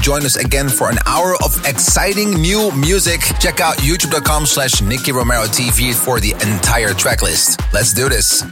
join us again for an hour of exciting new music. Check out youtube.com slash Nicky Romero TV for the entire track list. Let's do this.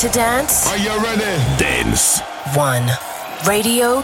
To dance? Are you ready? Dance. One. Radio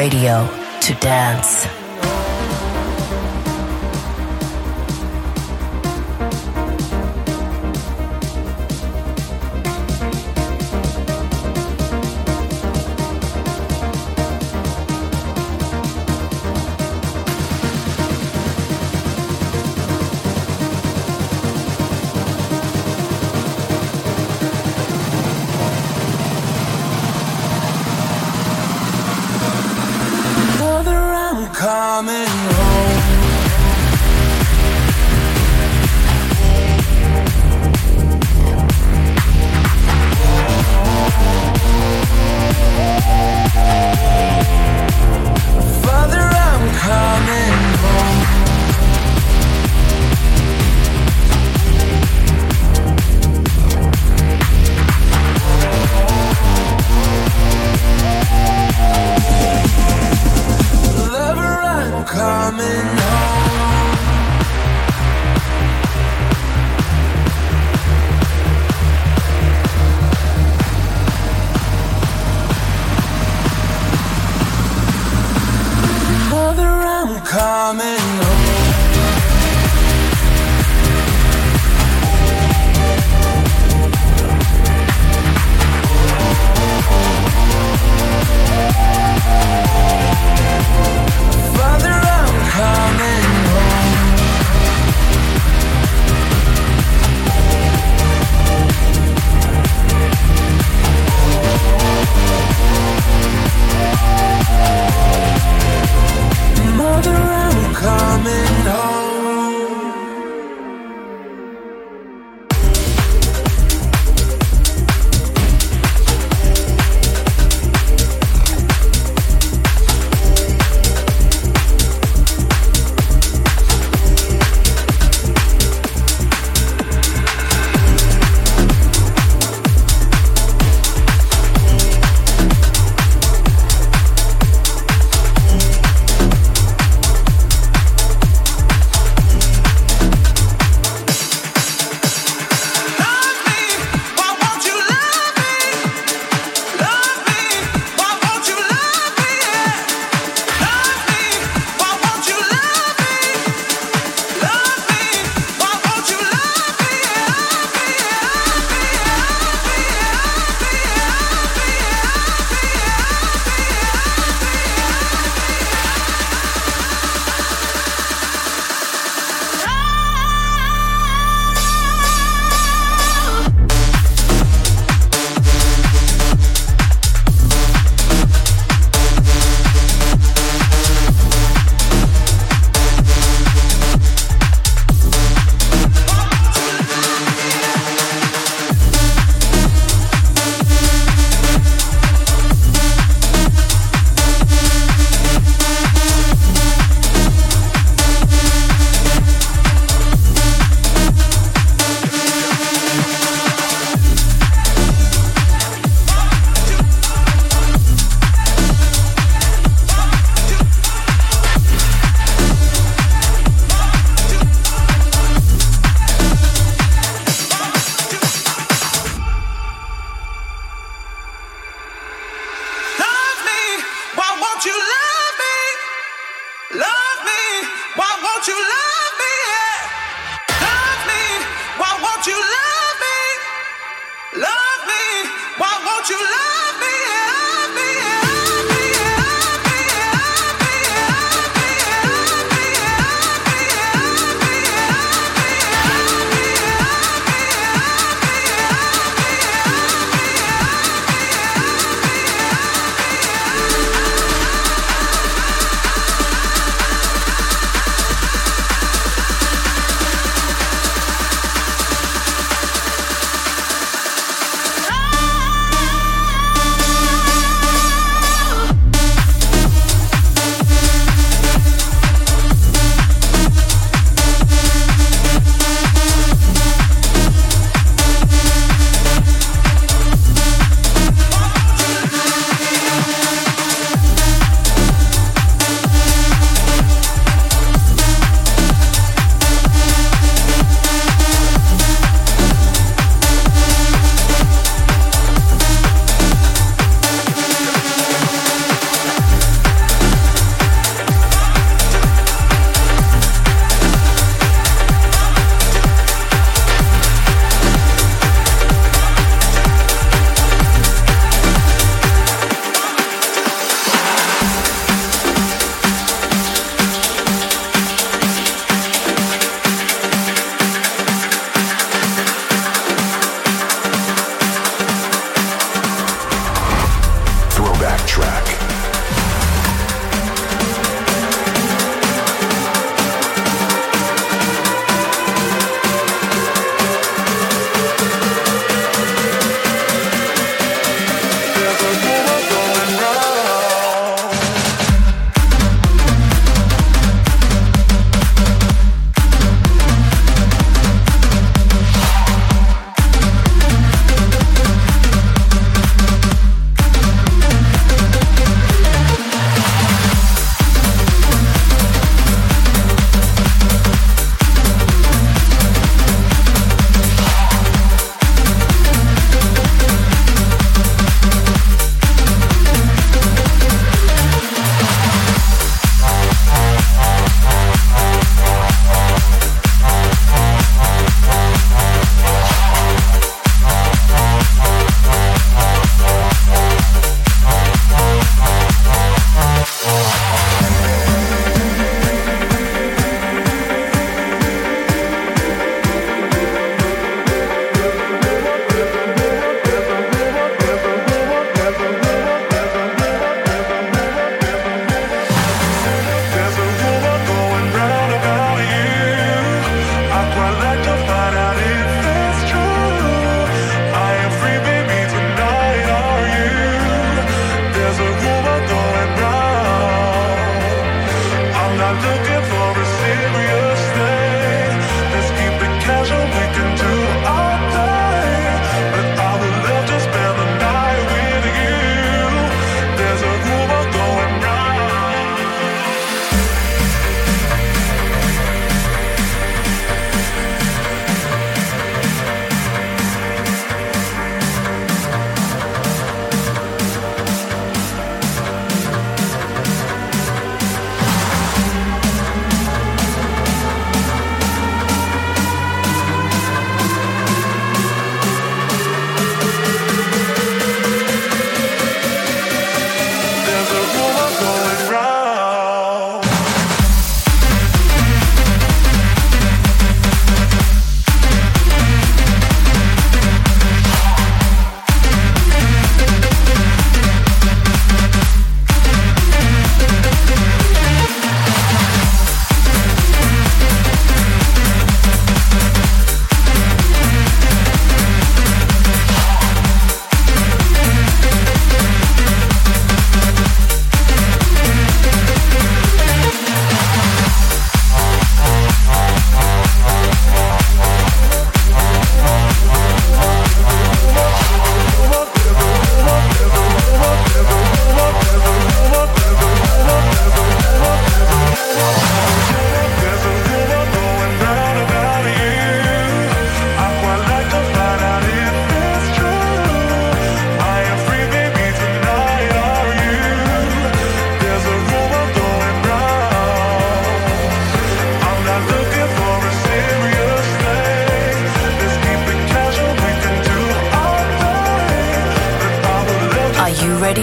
radio to dance.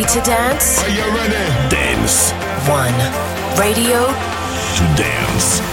To dance? Are you ready? Dance. One. Radio to dance.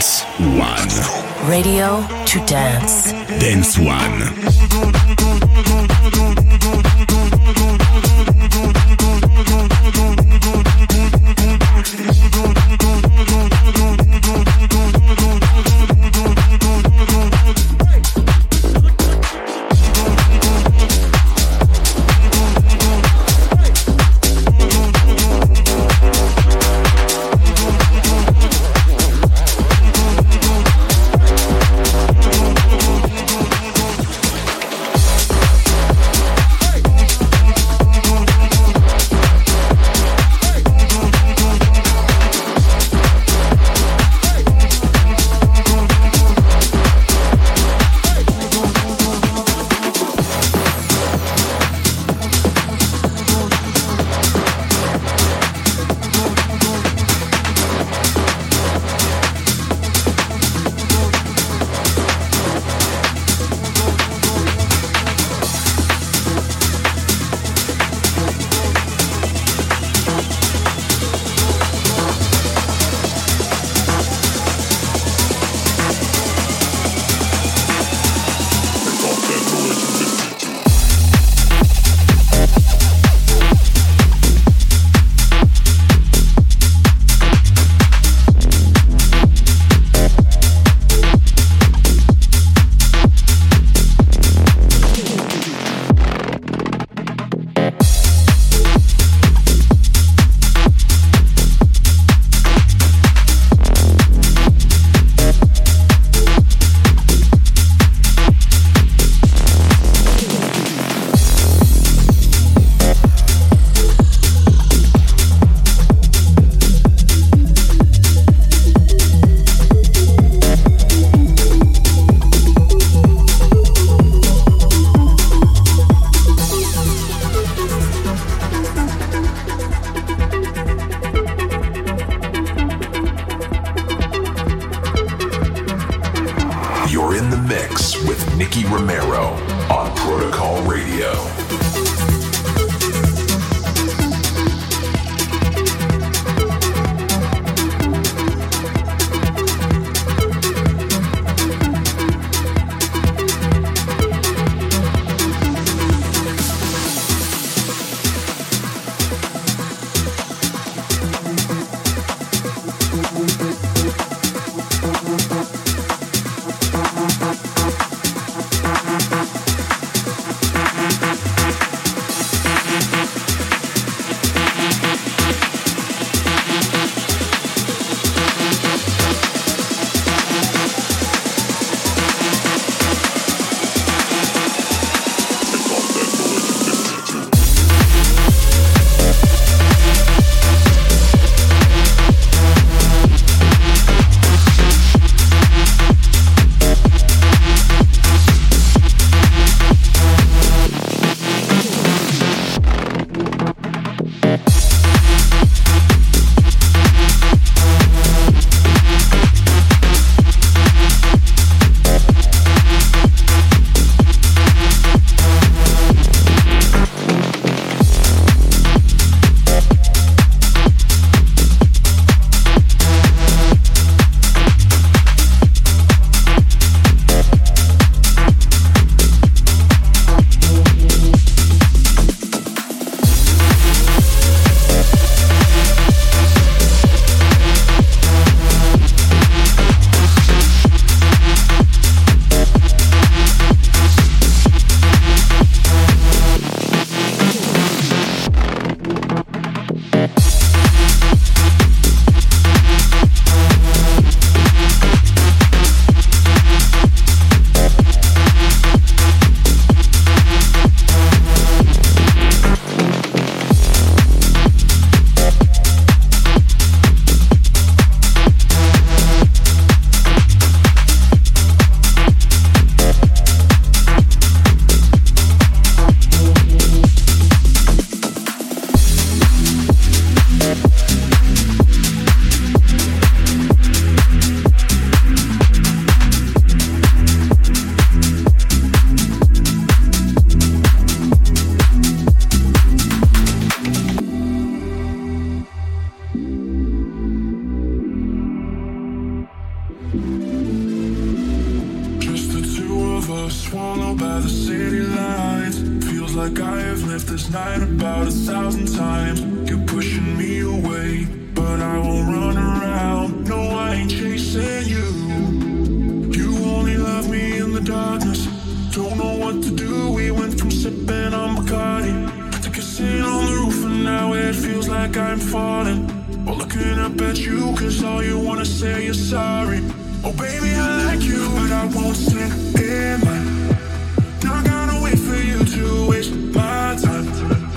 Dance One. Radio to dance. Dance One. I'm falling. but looking up at you, cause all you wanna say is sorry. Oh, baby, I like you, but I won't sit in line. Not gonna wait for you to waste my time.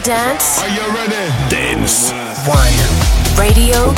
to dance? Are you ready? Dance. One. Radio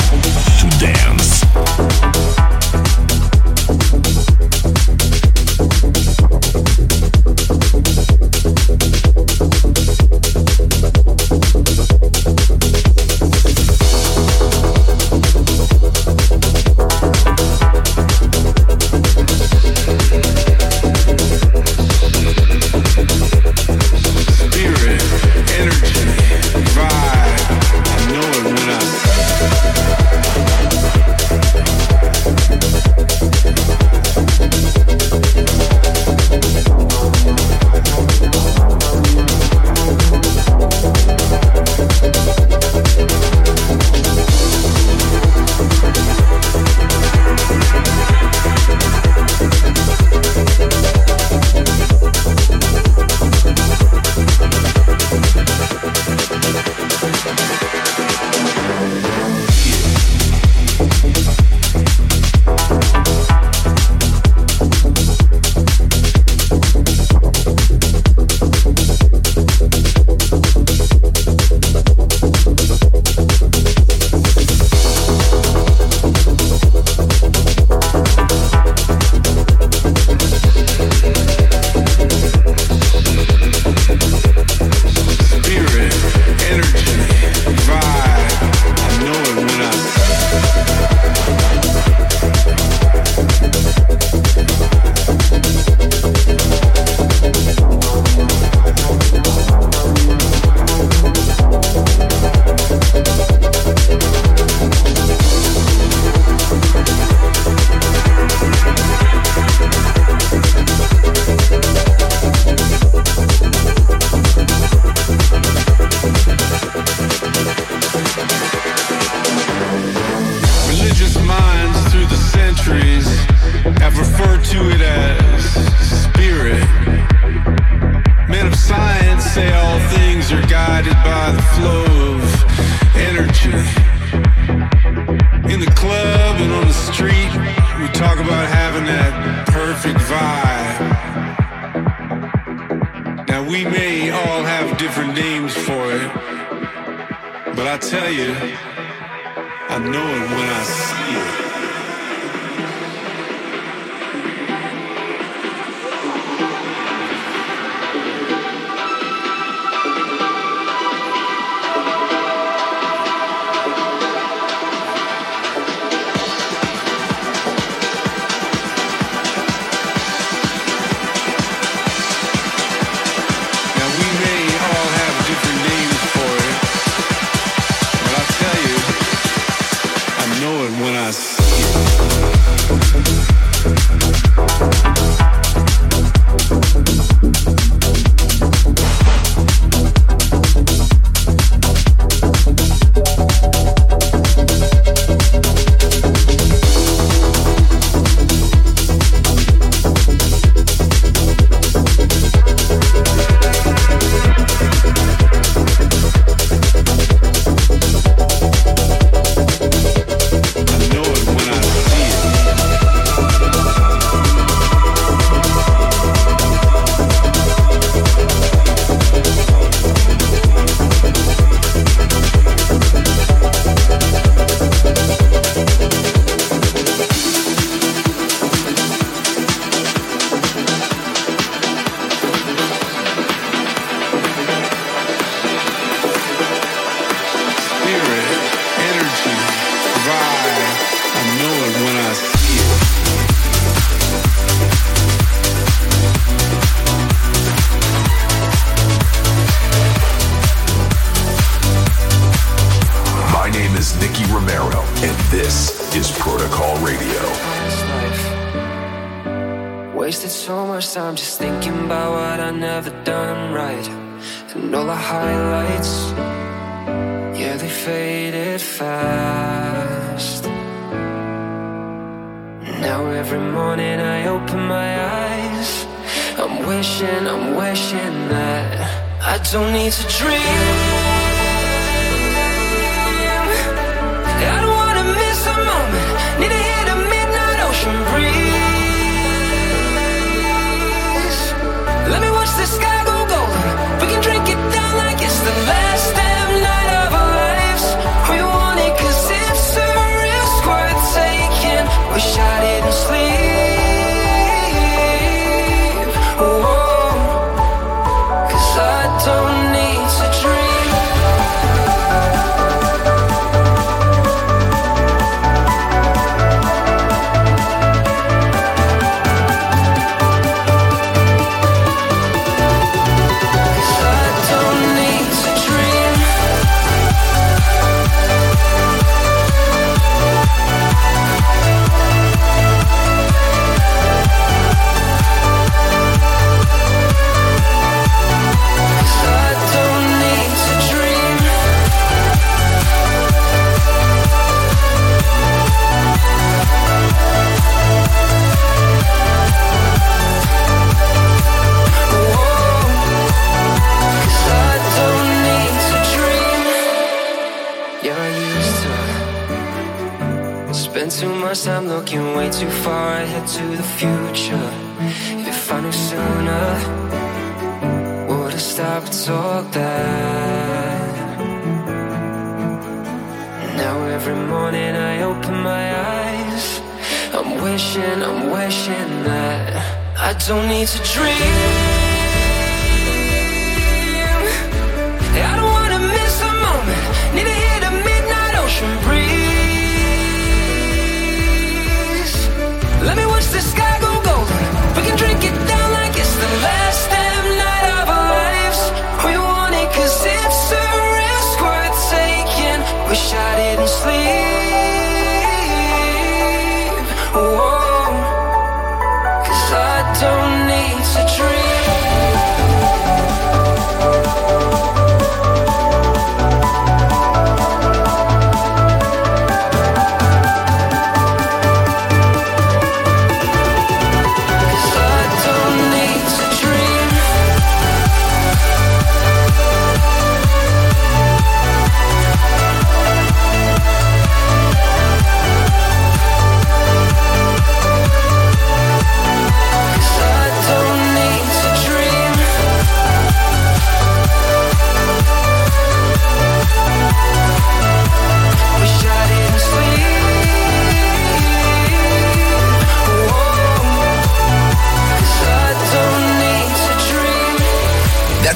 don't need to dream.